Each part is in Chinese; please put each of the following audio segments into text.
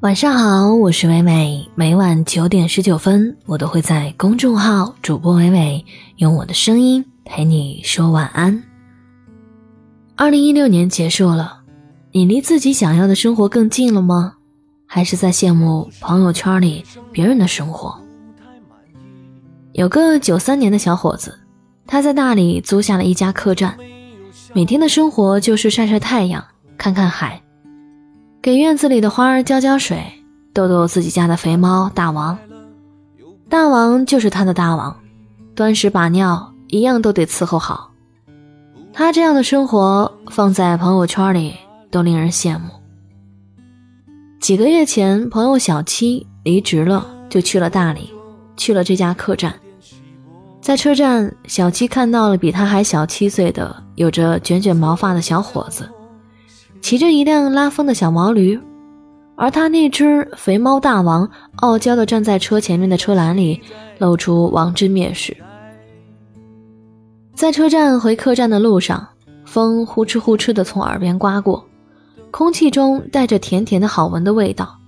晚上好，我是伟伟。每晚九点十九分，我都会在公众号主播伟伟用我的声音陪你说晚安。二零一六年结束了，你离自己想要的生活更近了吗？还是在羡慕朋友圈里别人的生活？有个九三年的小伙子，他在大理租下了一家客栈，每天的生活就是晒晒太阳，看看海。给院子里的花儿浇浇水，逗逗自己家的肥猫大王。大王就是他的大王，端屎把尿一样都得伺候好。他这样的生活放在朋友圈里都令人羡慕。几个月前，朋友小七离职了，就去了大理，去了这家客栈。在车站，小七看到了比他还小七岁的、有着卷卷毛发的小伙子。骑着一辆拉风的小毛驴，而他那只肥猫大王傲娇地站在车前面的车篮里，露出王之蔑视。在车站回客栈的路上，风呼哧呼哧地从耳边刮过，空气中带着甜甜的好闻的味道，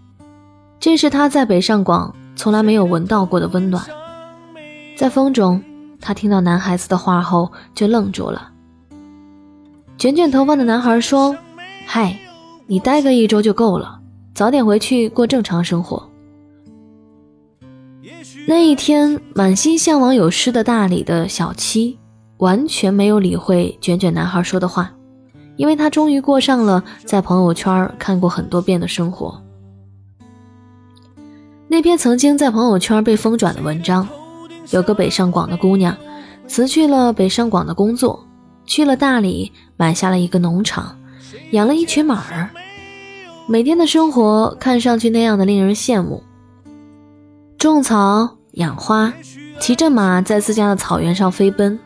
这是他在北上广从来没有闻到过的温暖。在风中，他听到男孩子的话后就愣住了。卷卷头发的男孩说。嗨，你待个一周就够了，早点回去过正常生活。那一天，满心向往有诗的大理的小七，完全没有理会卷卷男孩说的话，因为他终于过上了在朋友圈看过很多遍的生活。那篇曾经在朋友圈被疯转的文章，有个北上广的姑娘，辞去了北上广的工作，去了大理，买下了一个农场。养了一群马儿，每天的生活看上去那样的令人羡慕。种草、养花，骑着马在自家的草原上飞奔，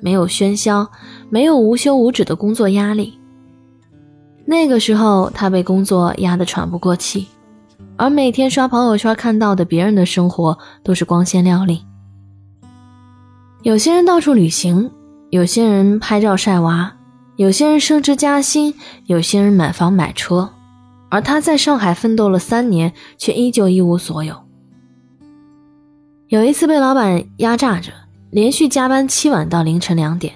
没有喧嚣，没有无休无止的工作压力。那个时候，他被工作压得喘不过气，而每天刷朋友圈看到的别人的生活都是光鲜亮丽。有些人到处旅行，有些人拍照晒娃。有些人升职加薪，有些人买房买车，而他在上海奋斗了三年，却依旧一无所有。有一次被老板压榨着，连续加班七晚到凌晨两点，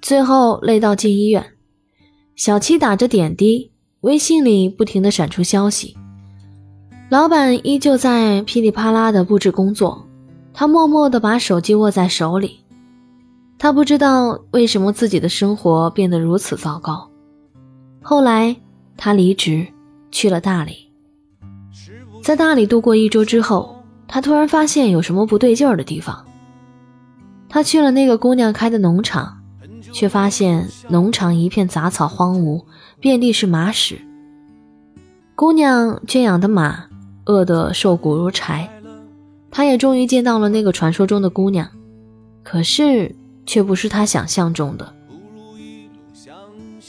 最后累到进医院。小七打着点滴，微信里不停的闪出消息，老板依旧在噼里啪啦的布置工作，他默默的把手机握在手里。他不知道为什么自己的生活变得如此糟糕。后来，他离职去了大理。在大理度过一周之后，他突然发现有什么不对劲儿的地方。他去了那个姑娘开的农场，却发现农场一片杂草荒芜，遍地是马屎。姑娘圈养的马饿得瘦骨如柴。他也终于见到了那个传说中的姑娘，可是。却不是他想象中的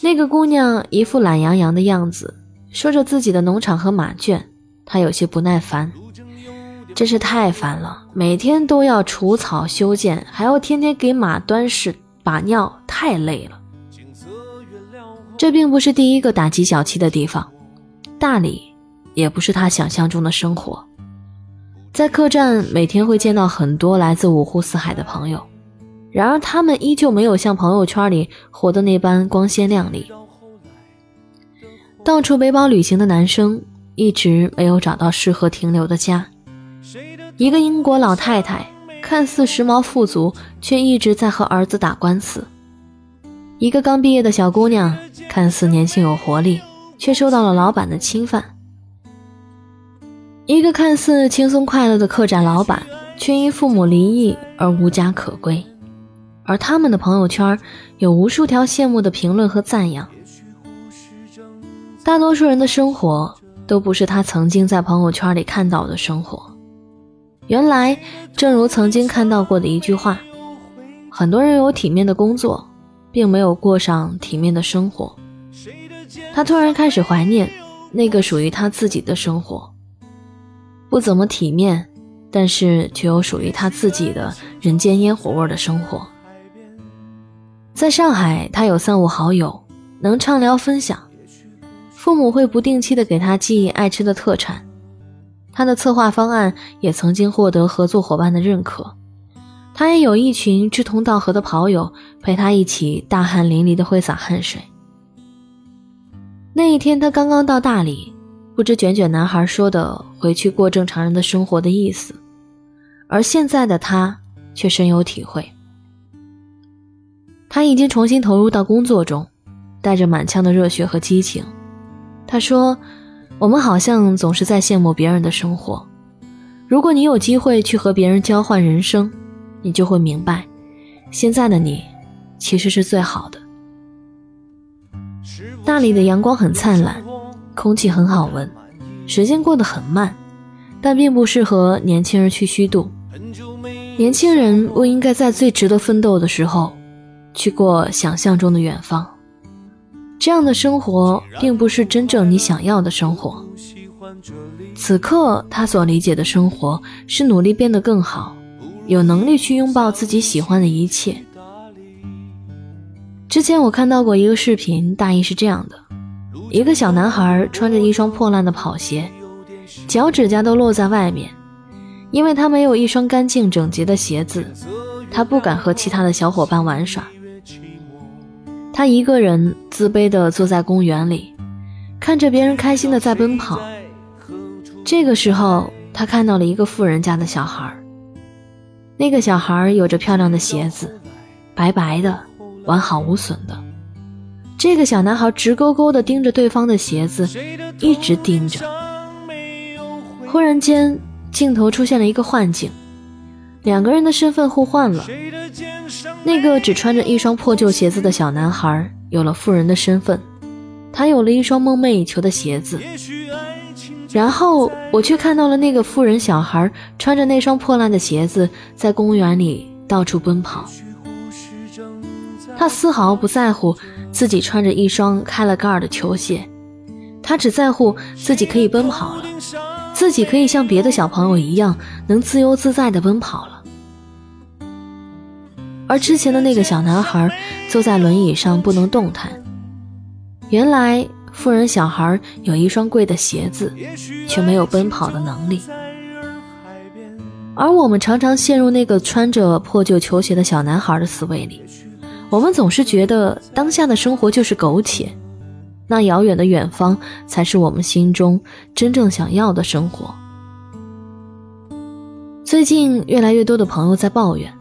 那个姑娘，一副懒洋洋的样子，说着自己的农场和马圈。他有些不耐烦，真是太烦了，每天都要除草修建，还要天天给马端屎把尿，太累了。这并不是第一个打击小七的地方，大理也不是他想象中的生活。在客栈，每天会见到很多来自五湖四海的朋友。然而，他们依旧没有像朋友圈里活的那般光鲜亮丽。到处背包旅行的男生一直没有找到适合停留的家。一个英国老太太看似时髦富足，却一直在和儿子打官司。一个刚毕业的小姑娘看似年轻有活力，却受到了老板的侵犯。一个看似轻松快乐的客栈老板，却因父母离异而无家可归。而他们的朋友圈有无数条羡慕的评论和赞扬。大多数人的生活都不是他曾经在朋友圈里看到的生活。原来，正如曾经看到过的一句话：很多人有体面的工作，并没有过上体面的生活。他突然开始怀念那个属于他自己的生活，不怎么体面，但是却有属于他自己的人间烟火味的生活。在上海，他有三五好友，能畅聊分享。父母会不定期的给他寄爱吃的特产，他的策划方案也曾经获得合作伙伴的认可。他也有一群志同道合的跑友陪他一起大汗淋漓的挥洒汗水。那一天，他刚刚到大理，不知卷卷男孩说的“回去过正常人的生活”的意思，而现在的他却深有体会。他已经重新投入到工作中，带着满腔的热血和激情。他说：“我们好像总是在羡慕别人的生活，如果你有机会去和别人交换人生，你就会明白，现在的你其实是最好的。”大理的阳光很灿烂，空气很好闻，时间过得很慢，但并不适合年轻人去虚度。年轻人不应该在最值得奋斗的时候。去过想象中的远方，这样的生活并不是真正你想要的生活。此刻他所理解的生活是努力变得更好，有能力去拥抱自己喜欢的一切。之前我看到过一个视频，大意是这样的：一个小男孩穿着一双破烂的跑鞋，脚趾甲都落在外面，因为他没有一双干净整洁的鞋子，他不敢和其他的小伙伴玩耍。他一个人自卑地坐在公园里，看着别人开心地在奔跑。这个时候，他看到了一个富人家的小孩。那个小孩有着漂亮的鞋子，白白的，完好无损的。这个小男孩直勾勾地盯着对方的鞋子，一直盯着。忽然间，镜头出现了一个幻境，两个人的身份互换了。那个只穿着一双破旧鞋子的小男孩有了富人的身份，他有了一双梦寐以求的鞋子。然后我却看到了那个富人小孩穿着那双破烂的鞋子在公园里到处奔跑。他丝毫不在乎自己穿着一双开了盖儿的球鞋，他只在乎自己可以奔跑了，自己可以像别的小朋友一样能自由自在地奔跑了。而之前的那个小男孩坐在轮椅上不能动弹，原来富人小孩有一双贵的鞋子，却没有奔跑的能力。而我们常常陷入那个穿着破旧球鞋的小男孩的思维里，我们总是觉得当下的生活就是苟且，那遥远的远方才是我们心中真正想要的生活。最近越来越多的朋友在抱怨。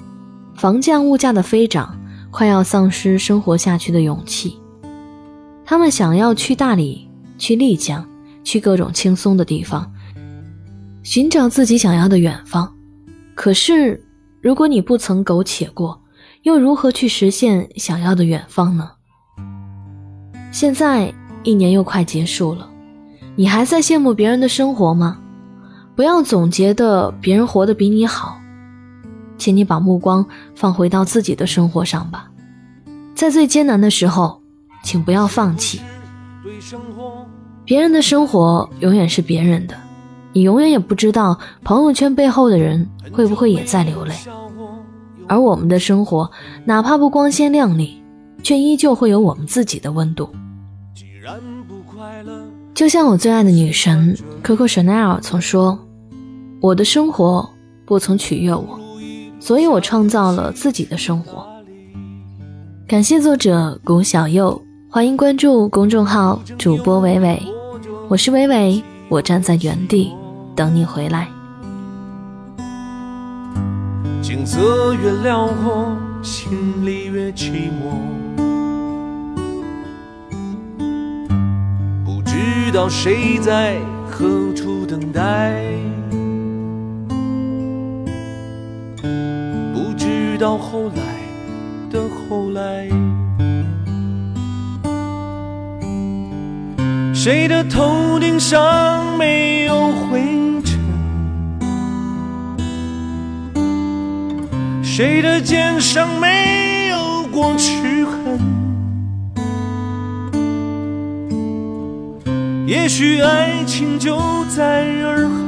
房价、物价的飞涨，快要丧失生活下去的勇气。他们想要去大理、去丽江、去各种轻松的地方，寻找自己想要的远方。可是，如果你不曾苟且过，又如何去实现想要的远方呢？现在一年又快结束了，你还在羡慕别人的生活吗？不要总觉得别人活得比你好。请你把目光放回到自己的生活上吧，在最艰难的时候，请不要放弃。别人的生活永远是别人的，你永远也不知道朋友圈背后的人会不会也在流泪。而我们的生活，哪怕不光鲜亮丽，却依旧会有我们自己的温度。就像我最爱的女神 Coco Chanel 曾说：“我的生活不曾取悦我。”所以我创造了自己的生活。感谢作者谷小佑，欢迎关注公众号主播伟伟，我是伟伟，我站在原地等你回来。景色越辽阔，心里越寂寞，不知道谁在何处等待。到后来的后来，谁的头顶上没有灰尘？谁的肩上没有过齿痕？也许爱情就在洱海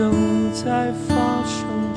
正在发生。